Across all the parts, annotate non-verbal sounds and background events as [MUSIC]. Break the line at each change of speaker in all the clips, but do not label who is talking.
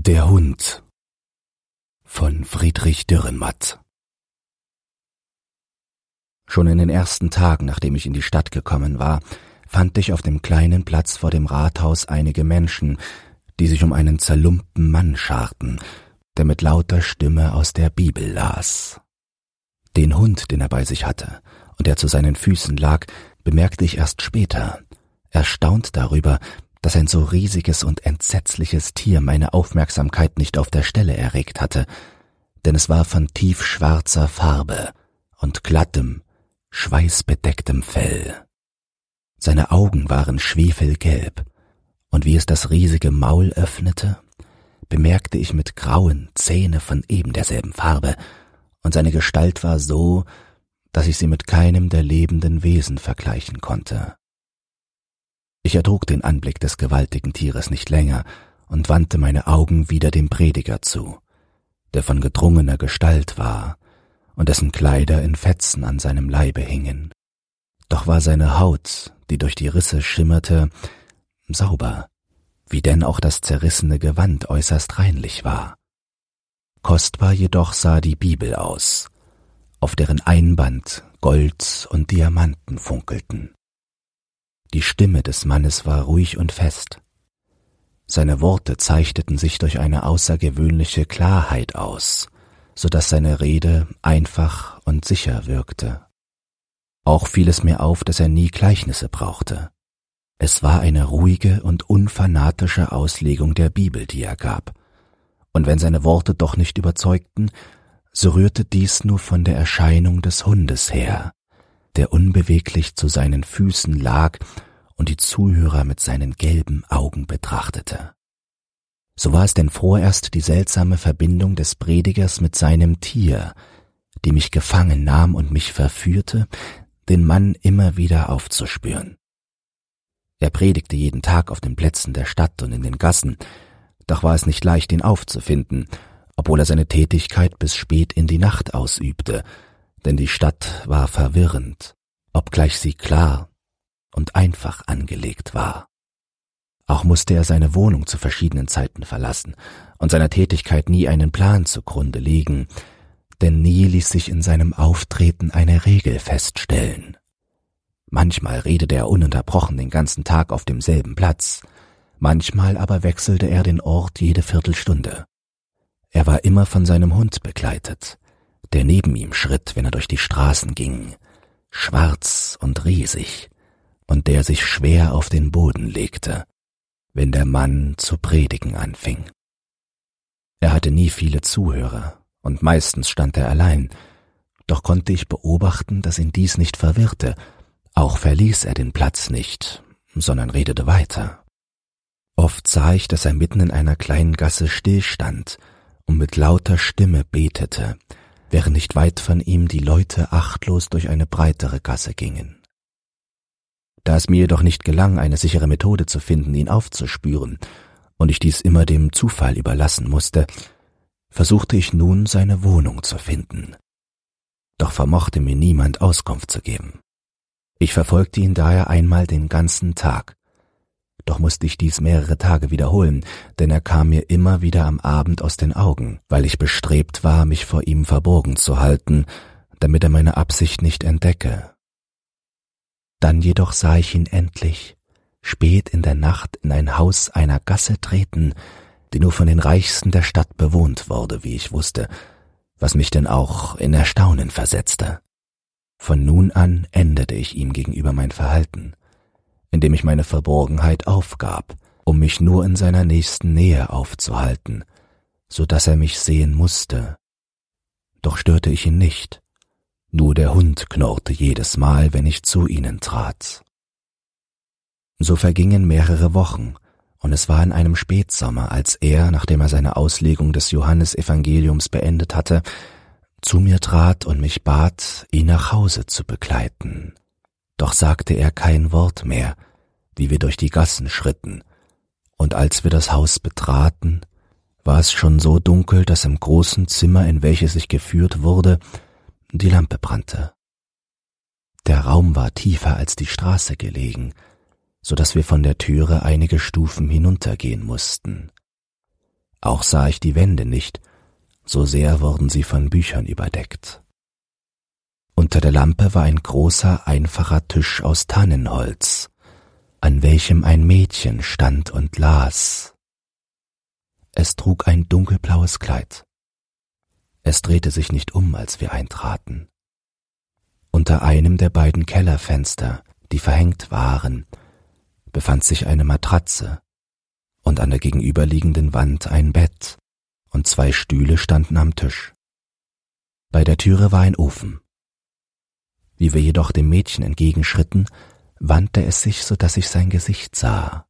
Der Hund von Friedrich Dürrenmatt Schon in den ersten Tagen, nachdem ich in die Stadt gekommen war, fand ich auf dem kleinen Platz vor dem Rathaus einige Menschen, die sich um einen zerlumpten Mann scharten, der mit lauter Stimme aus der Bibel las. Den Hund, den er bei sich hatte und der zu seinen Füßen lag, bemerkte ich erst später, erstaunt darüber, dass ein so riesiges und entsetzliches Tier meine Aufmerksamkeit nicht auf der Stelle erregt hatte, denn es war von tiefschwarzer Farbe und glattem, schweißbedecktem Fell. Seine Augen waren schwefelgelb, und wie es das riesige Maul öffnete, bemerkte ich mit grauen Zähne von eben derselben Farbe, und seine Gestalt war so, dass ich sie mit keinem der lebenden Wesen vergleichen konnte. Ich ertrug den Anblick des gewaltigen Tieres nicht länger und wandte meine Augen wieder dem Prediger zu, der von gedrungener Gestalt war und dessen Kleider in Fetzen an seinem Leibe hingen. Doch war seine Haut, die durch die Risse schimmerte, sauber, wie denn auch das zerrissene Gewand äußerst reinlich war. Kostbar jedoch sah die Bibel aus, auf deren Einband Gold und Diamanten funkelten. Die Stimme des Mannes war ruhig und fest. Seine Worte zeichneten sich durch eine außergewöhnliche Klarheit aus, so dass seine Rede einfach und sicher wirkte. Auch fiel es mir auf, dass er nie Gleichnisse brauchte. Es war eine ruhige und unfanatische Auslegung der Bibel, die er gab. Und wenn seine Worte doch nicht überzeugten, so rührte dies nur von der Erscheinung des Hundes her, der unbeweglich zu seinen Füßen lag und die Zuhörer mit seinen gelben Augen betrachtete. So war es denn vorerst die seltsame Verbindung des Predigers mit seinem Tier, die mich gefangen nahm und mich verführte, den Mann immer wieder aufzuspüren. Er predigte jeden Tag auf den Plätzen der Stadt und in den Gassen, doch war es nicht leicht, ihn aufzufinden, obwohl er seine Tätigkeit bis spät in die Nacht ausübte, denn die Stadt war verwirrend, obgleich sie klar und einfach angelegt war. Auch musste er seine Wohnung zu verschiedenen Zeiten verlassen und seiner Tätigkeit nie einen Plan zugrunde legen, denn nie ließ sich in seinem Auftreten eine Regel feststellen. Manchmal redete er ununterbrochen den ganzen Tag auf demselben Platz, manchmal aber wechselte er den Ort jede Viertelstunde. Er war immer von seinem Hund begleitet, der neben ihm schritt, wenn er durch die Straßen ging, schwarz und riesig, und der sich schwer auf den Boden legte, wenn der Mann zu predigen anfing. Er hatte nie viele Zuhörer, und meistens stand er allein, doch konnte ich beobachten, dass ihn dies nicht verwirrte, auch verließ er den Platz nicht, sondern redete weiter. Oft sah ich, dass er mitten in einer kleinen Gasse stillstand und mit lauter Stimme betete, während nicht weit von ihm die Leute achtlos durch eine breitere Gasse gingen. Da es mir jedoch nicht gelang, eine sichere Methode zu finden, ihn aufzuspüren, und ich dies immer dem Zufall überlassen musste, versuchte ich nun seine Wohnung zu finden. Doch vermochte mir niemand Auskunft zu geben. Ich verfolgte ihn daher einmal den ganzen Tag, doch musste ich dies mehrere Tage wiederholen, denn er kam mir immer wieder am Abend aus den Augen, weil ich bestrebt war, mich vor ihm verborgen zu halten, damit er meine Absicht nicht entdecke. Dann jedoch sah ich ihn endlich, spät in der Nacht in ein Haus einer Gasse treten, die nur von den Reichsten der Stadt bewohnt wurde, wie ich wusste, was mich denn auch in Erstaunen versetzte. Von nun an änderte ich ihm gegenüber mein Verhalten indem ich meine Verborgenheit aufgab, um mich nur in seiner nächsten Nähe aufzuhalten, so dass er mich sehen musste. Doch störte ich ihn nicht, nur der Hund knurrte jedes Mal, wenn ich zu ihnen trat. So vergingen mehrere Wochen, und es war in einem Spätsommer, als er, nachdem er seine Auslegung des Johannesevangeliums beendet hatte, zu mir trat und mich bat, ihn nach Hause zu begleiten doch sagte er kein Wort mehr, wie wir durch die Gassen schritten, und als wir das Haus betraten, war es schon so dunkel, dass im großen Zimmer, in welches ich geführt wurde, die Lampe brannte. Der Raum war tiefer als die Straße gelegen, so dass wir von der Türe einige Stufen hinuntergehen mussten. Auch sah ich die Wände nicht, so sehr wurden sie von Büchern überdeckt. Unter der Lampe war ein großer, einfacher Tisch aus Tannenholz, an welchem ein Mädchen stand und las. Es trug ein dunkelblaues Kleid. Es drehte sich nicht um, als wir eintraten. Unter einem der beiden Kellerfenster, die verhängt waren, befand sich eine Matratze, und an der gegenüberliegenden Wand ein Bett, und zwei Stühle standen am Tisch. Bei der Türe war ein Ofen. Wie wir jedoch dem Mädchen entgegenschritten, wandte es sich, so dass ich sein Gesicht sah.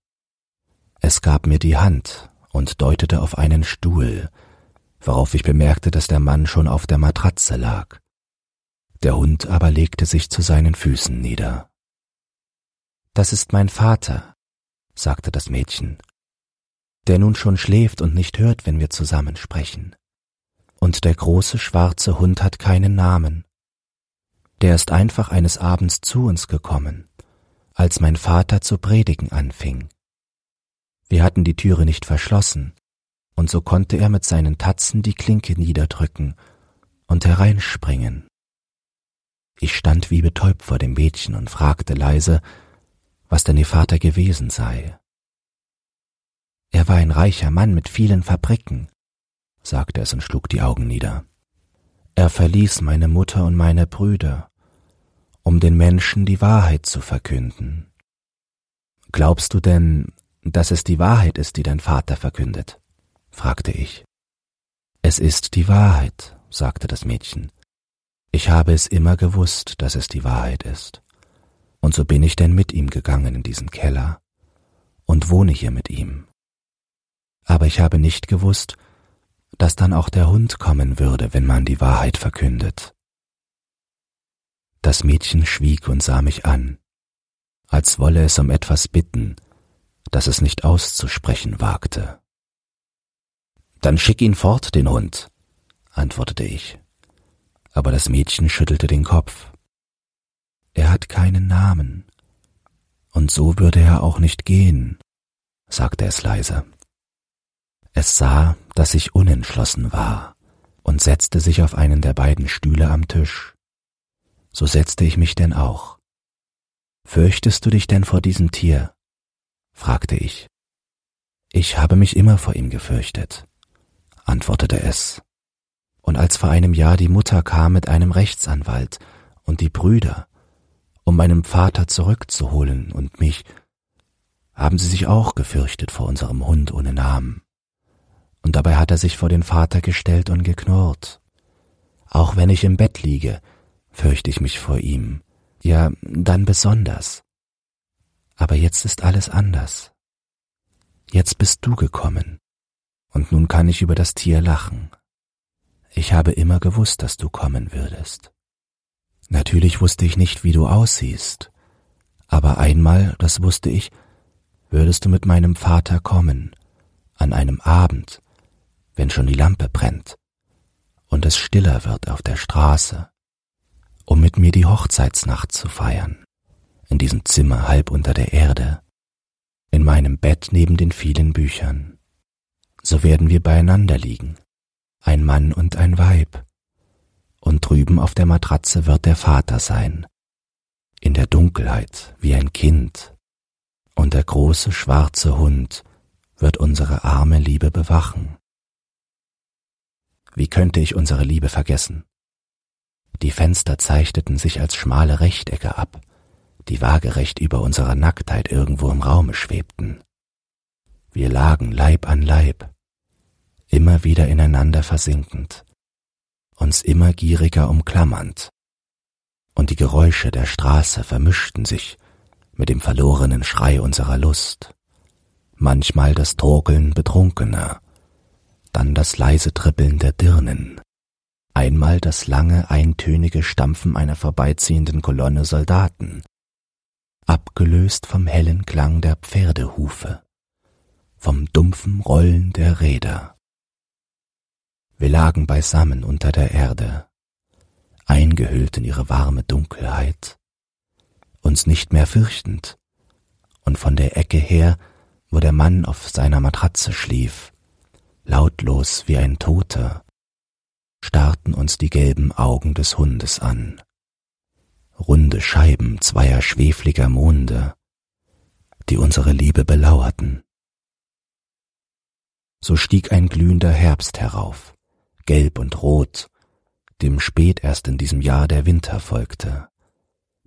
Es gab mir die Hand und deutete auf einen Stuhl, worauf ich bemerkte, dass der Mann schon auf der Matratze lag. Der Hund aber legte sich zu seinen Füßen nieder. Das ist mein Vater, sagte das Mädchen, der nun schon schläft und nicht hört, wenn wir zusammen sprechen. Und der große schwarze Hund hat keinen Namen. Der ist einfach eines Abends zu uns gekommen, als mein Vater zu predigen anfing. Wir hatten die Türe nicht verschlossen, und so konnte er mit seinen Tatzen die Klinke niederdrücken und hereinspringen. Ich stand wie betäubt vor dem Mädchen und fragte leise, was denn ihr Vater gewesen sei. Er war ein reicher Mann mit vielen Fabriken, sagte es und schlug die Augen nieder. Er verließ meine Mutter und meine Brüder, um den Menschen die Wahrheit zu verkünden. Glaubst du denn, dass es die Wahrheit ist, die dein Vater verkündet? fragte ich. Es ist die Wahrheit, sagte das Mädchen. Ich habe es immer gewusst, dass es die Wahrheit ist. Und so bin ich denn mit ihm gegangen in diesen Keller und wohne hier mit ihm. Aber ich habe nicht gewusst, dass dann auch der Hund kommen würde, wenn man die Wahrheit verkündet. Das Mädchen schwieg und sah mich an, als wolle es um etwas bitten, das es nicht auszusprechen wagte. Dann schick ihn fort, den Hund, antwortete ich. Aber das Mädchen schüttelte den Kopf. Er hat keinen Namen, und so würde er auch nicht gehen, sagte es leise. Es sah, dass ich unentschlossen war, und setzte sich auf einen der beiden Stühle am Tisch. So setzte ich mich denn auch. Fürchtest du dich denn vor diesem Tier? fragte ich. Ich habe mich immer vor ihm gefürchtet, antwortete es. Und als vor einem Jahr die Mutter kam mit einem Rechtsanwalt und die Brüder, um meinem Vater zurückzuholen und mich, haben sie sich auch gefürchtet vor unserem Hund ohne Namen. Und dabei hat er sich vor den Vater gestellt und geknurrt. Auch wenn ich im Bett liege, fürchte ich mich vor ihm, ja, dann besonders. Aber jetzt ist alles anders. Jetzt bist du gekommen, und nun kann ich über das Tier lachen. Ich habe immer gewusst, dass du kommen würdest. Natürlich wusste ich nicht, wie du aussiehst, aber einmal, das wusste ich, würdest du mit meinem Vater kommen, an einem Abend, wenn schon die Lampe brennt und es stiller wird auf der Straße, um mit mir die Hochzeitsnacht zu feiern in diesem Zimmer halb unter der Erde, in meinem Bett neben den vielen Büchern. So werden wir beieinander liegen, ein Mann und ein Weib, und drüben auf der Matratze wird der Vater sein, in der Dunkelheit wie ein Kind, und der große schwarze Hund wird unsere arme Liebe bewachen. Wie könnte ich unsere Liebe vergessen? Die Fenster zeichneten sich als schmale Rechtecke ab, die waagerecht über unserer Nacktheit irgendwo im Raume schwebten. Wir lagen Leib an Leib, immer wieder ineinander versinkend, uns immer gieriger umklammernd, und die Geräusche der Straße vermischten sich mit dem verlorenen Schrei unserer Lust, manchmal das Torkeln Betrunkener, dann das leise Trippeln der Dirnen, einmal das lange eintönige Stampfen einer vorbeiziehenden Kolonne Soldaten, abgelöst vom hellen Klang der Pferdehufe, vom dumpfen Rollen der Räder. Wir lagen beisammen unter der Erde, eingehüllt in ihre warme Dunkelheit, uns nicht mehr fürchtend, und von der Ecke her, wo der Mann auf seiner Matratze schlief, lautlos wie ein Toter, starrten uns die gelben Augen des Hundes an. Runde Scheiben zweier schwefliger Monde, die unsere Liebe belauerten. So stieg ein glühender Herbst herauf, gelb und rot, dem spät erst in diesem Jahr der Winter folgte,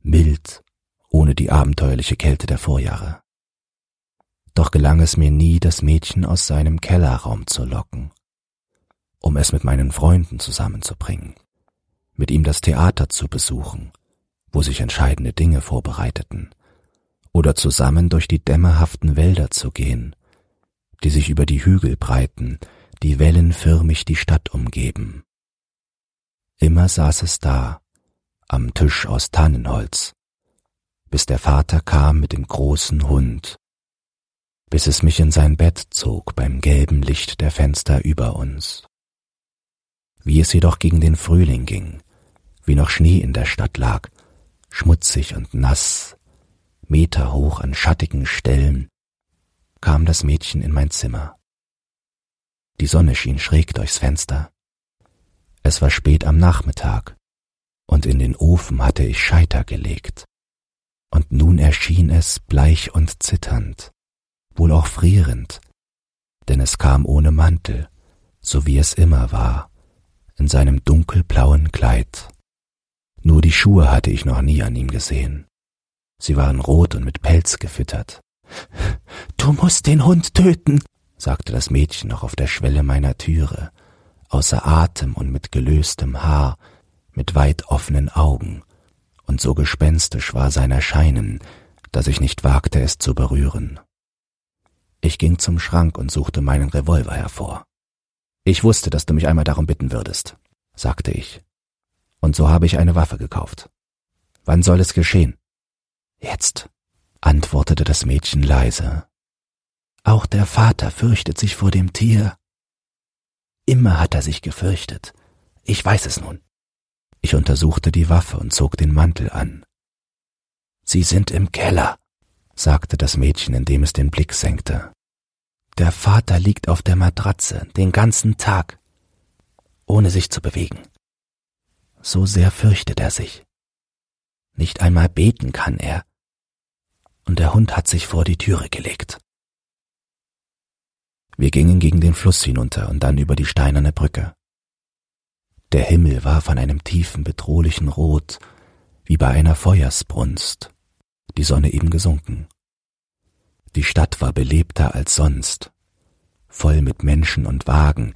mild, ohne die abenteuerliche Kälte der Vorjahre. Doch gelang es mir nie, das Mädchen aus seinem Kellerraum zu locken, um es mit meinen Freunden zusammenzubringen, mit ihm das Theater zu besuchen, wo sich entscheidende Dinge vorbereiteten, oder zusammen durch die dämmerhaften Wälder zu gehen, die sich über die Hügel breiten, die wellenförmig die Stadt umgeben. Immer saß es da, am Tisch aus Tannenholz, bis der Vater kam mit dem großen Hund, bis es mich in sein Bett zog beim gelben Licht der Fenster über uns. Wie es jedoch gegen den Frühling ging, wie noch Schnee in der Stadt lag, schmutzig und nass, meterhoch an schattigen Stellen, kam das Mädchen in mein Zimmer. Die Sonne schien schräg durchs Fenster. Es war spät am Nachmittag, und in den Ofen hatte ich Scheiter gelegt. Und nun erschien es bleich und zitternd, wohl auch frierend, denn es kam ohne Mantel, so wie es immer war, in seinem dunkelblauen Kleid. Nur die Schuhe hatte ich noch nie an ihm gesehen. Sie waren rot und mit Pelz gefüttert. [LAUGHS] Du musst den Hund töten, sagte das Mädchen noch auf der Schwelle meiner Türe, außer Atem und mit gelöstem Haar, mit weit offenen Augen, und so gespenstisch war sein Erscheinen, dass ich nicht wagte, es zu berühren. Ich ging zum Schrank und suchte meinen Revolver hervor. Ich wusste, dass du mich einmal darum bitten würdest, sagte ich. Und so habe ich eine Waffe gekauft. Wann soll es geschehen? Jetzt, antwortete das Mädchen leise. Auch der Vater fürchtet sich vor dem Tier. Immer hat er sich gefürchtet. Ich weiß es nun. Ich untersuchte die Waffe und zog den Mantel an. Sie sind im Keller, sagte das Mädchen, indem es den Blick senkte. Der Vater liegt auf der Matratze den ganzen Tag, ohne sich zu bewegen. So sehr fürchtet er sich. Nicht einmal beten kann er, und der Hund hat sich vor die Türe gelegt. Wir gingen gegen den Fluss hinunter und dann über die steinerne Brücke. Der Himmel war von einem tiefen, bedrohlichen Rot, wie bei einer Feuersbrunst, die Sonne eben gesunken. Die Stadt war belebter als sonst, voll mit Menschen und Wagen,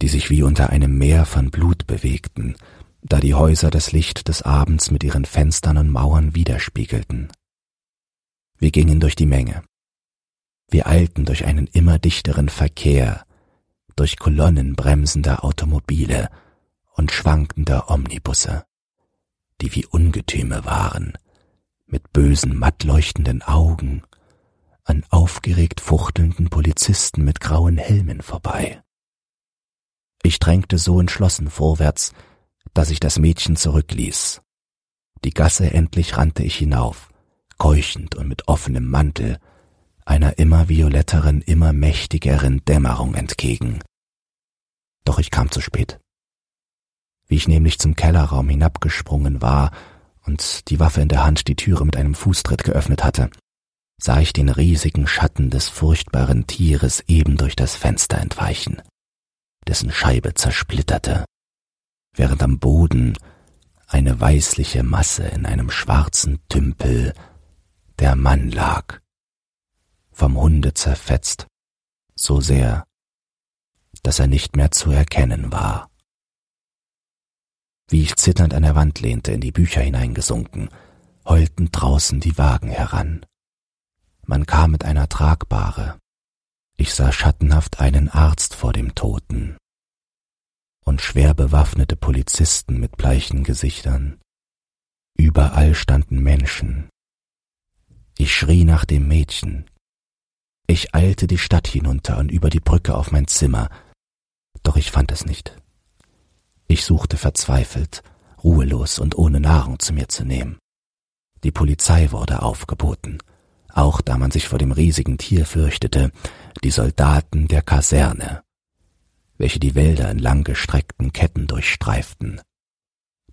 die sich wie unter einem Meer von Blut bewegten, da die Häuser das Licht des Abends mit ihren Fenstern und Mauern widerspiegelten. Wir gingen durch die Menge. Wir eilten durch einen immer dichteren Verkehr, durch Kolonnen bremsender Automobile und schwankender Omnibusse, die wie Ungetüme waren, mit bösen, mattleuchtenden Augen, an aufgeregt fuchtelnden Polizisten mit grauen Helmen vorbei. Ich drängte so entschlossen vorwärts, dass ich das Mädchen zurückließ. Die Gasse endlich rannte ich hinauf, keuchend und mit offenem Mantel, einer immer violetteren, immer mächtigeren Dämmerung entgegen. Doch ich kam zu spät. Wie ich nämlich zum Kellerraum hinabgesprungen war und die Waffe in der Hand die Türe mit einem Fußtritt geöffnet hatte, sah ich den riesigen Schatten des furchtbaren Tieres eben durch das Fenster entweichen, dessen Scheibe zersplitterte, während am Boden eine weißliche Masse in einem schwarzen Tümpel der Mann lag, vom Hunde zerfetzt, so sehr, dass er nicht mehr zu erkennen war. Wie ich zitternd an der Wand lehnte, in die Bücher hineingesunken, heulten draußen die Wagen heran. Man kam mit einer Tragbare. Ich sah schattenhaft einen Arzt vor dem Toten und schwer bewaffnete Polizisten mit bleichen Gesichtern. Überall standen Menschen, ich schrie nach dem Mädchen. Ich eilte die Stadt hinunter und über die Brücke auf mein Zimmer, doch ich fand es nicht. Ich suchte verzweifelt, ruhelos und ohne Nahrung zu mir zu nehmen. Die Polizei wurde aufgeboten, auch da man sich vor dem riesigen Tier fürchtete, die Soldaten der Kaserne, welche die Wälder in langgestreckten Ketten durchstreiften.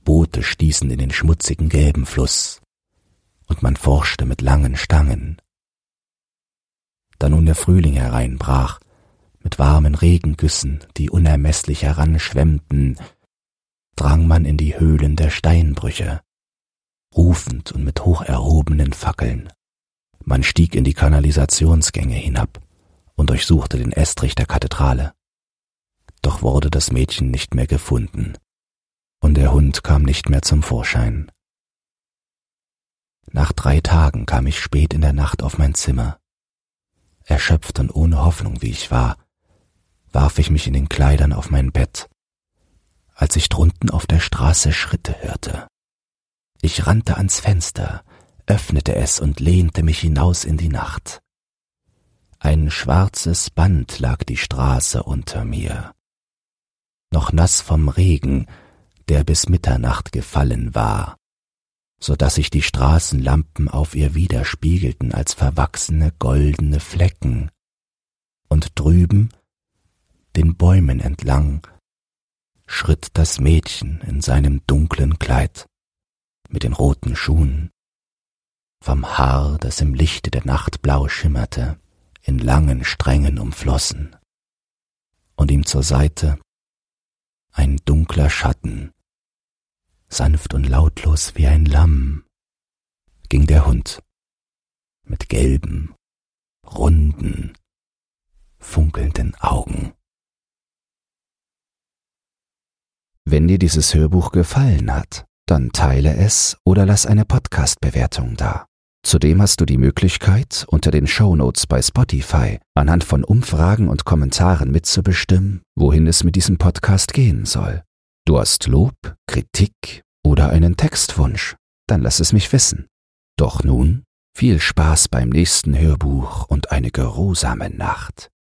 Boote stießen in den schmutzigen gelben Fluss, und man forschte mit langen Stangen. Da nun der Frühling hereinbrach, mit warmen Regengüssen, die unermeßlich heranschwemmten, drang man in die Höhlen der Steinbrüche, rufend und mit hoch erhobenen Fackeln. Man stieg in die Kanalisationsgänge hinab und durchsuchte den Estrich der Kathedrale. Doch wurde das Mädchen nicht mehr gefunden, und der Hund kam nicht mehr zum Vorschein. Nach drei Tagen kam ich spät in der Nacht auf mein Zimmer. Erschöpft und ohne Hoffnung wie ich war, warf ich mich in den Kleidern auf mein Bett, als ich drunten auf der Straße Schritte hörte. Ich rannte ans Fenster, öffnete es und lehnte mich hinaus in die Nacht. Ein schwarzes Band lag die Straße unter mir. Noch nass vom Regen, der bis Mitternacht gefallen war, so dass sich die Straßenlampen auf ihr widerspiegelten als verwachsene goldene Flecken, und drüben, den Bäumen entlang, schritt das Mädchen in seinem dunklen Kleid mit den roten Schuhen, vom Haar, das im Lichte der Nacht blau schimmerte, in langen Strängen umflossen, und ihm zur Seite ein dunkler Schatten, sanft und lautlos wie ein Lamm, ging der Hund mit gelben, runden, funkelnden Augen. Wenn dir dieses Hörbuch gefallen hat, dann teile es oder lass eine Podcast-Bewertung da. Zudem hast du die Möglichkeit, unter den Shownotes bei Spotify anhand von Umfragen und Kommentaren mitzubestimmen, wohin es mit diesem Podcast gehen soll. Du hast Lob, Kritik oder einen Textwunsch, dann lass es mich wissen. Doch nun viel Spaß beim nächsten Hörbuch und eine geruhsame Nacht.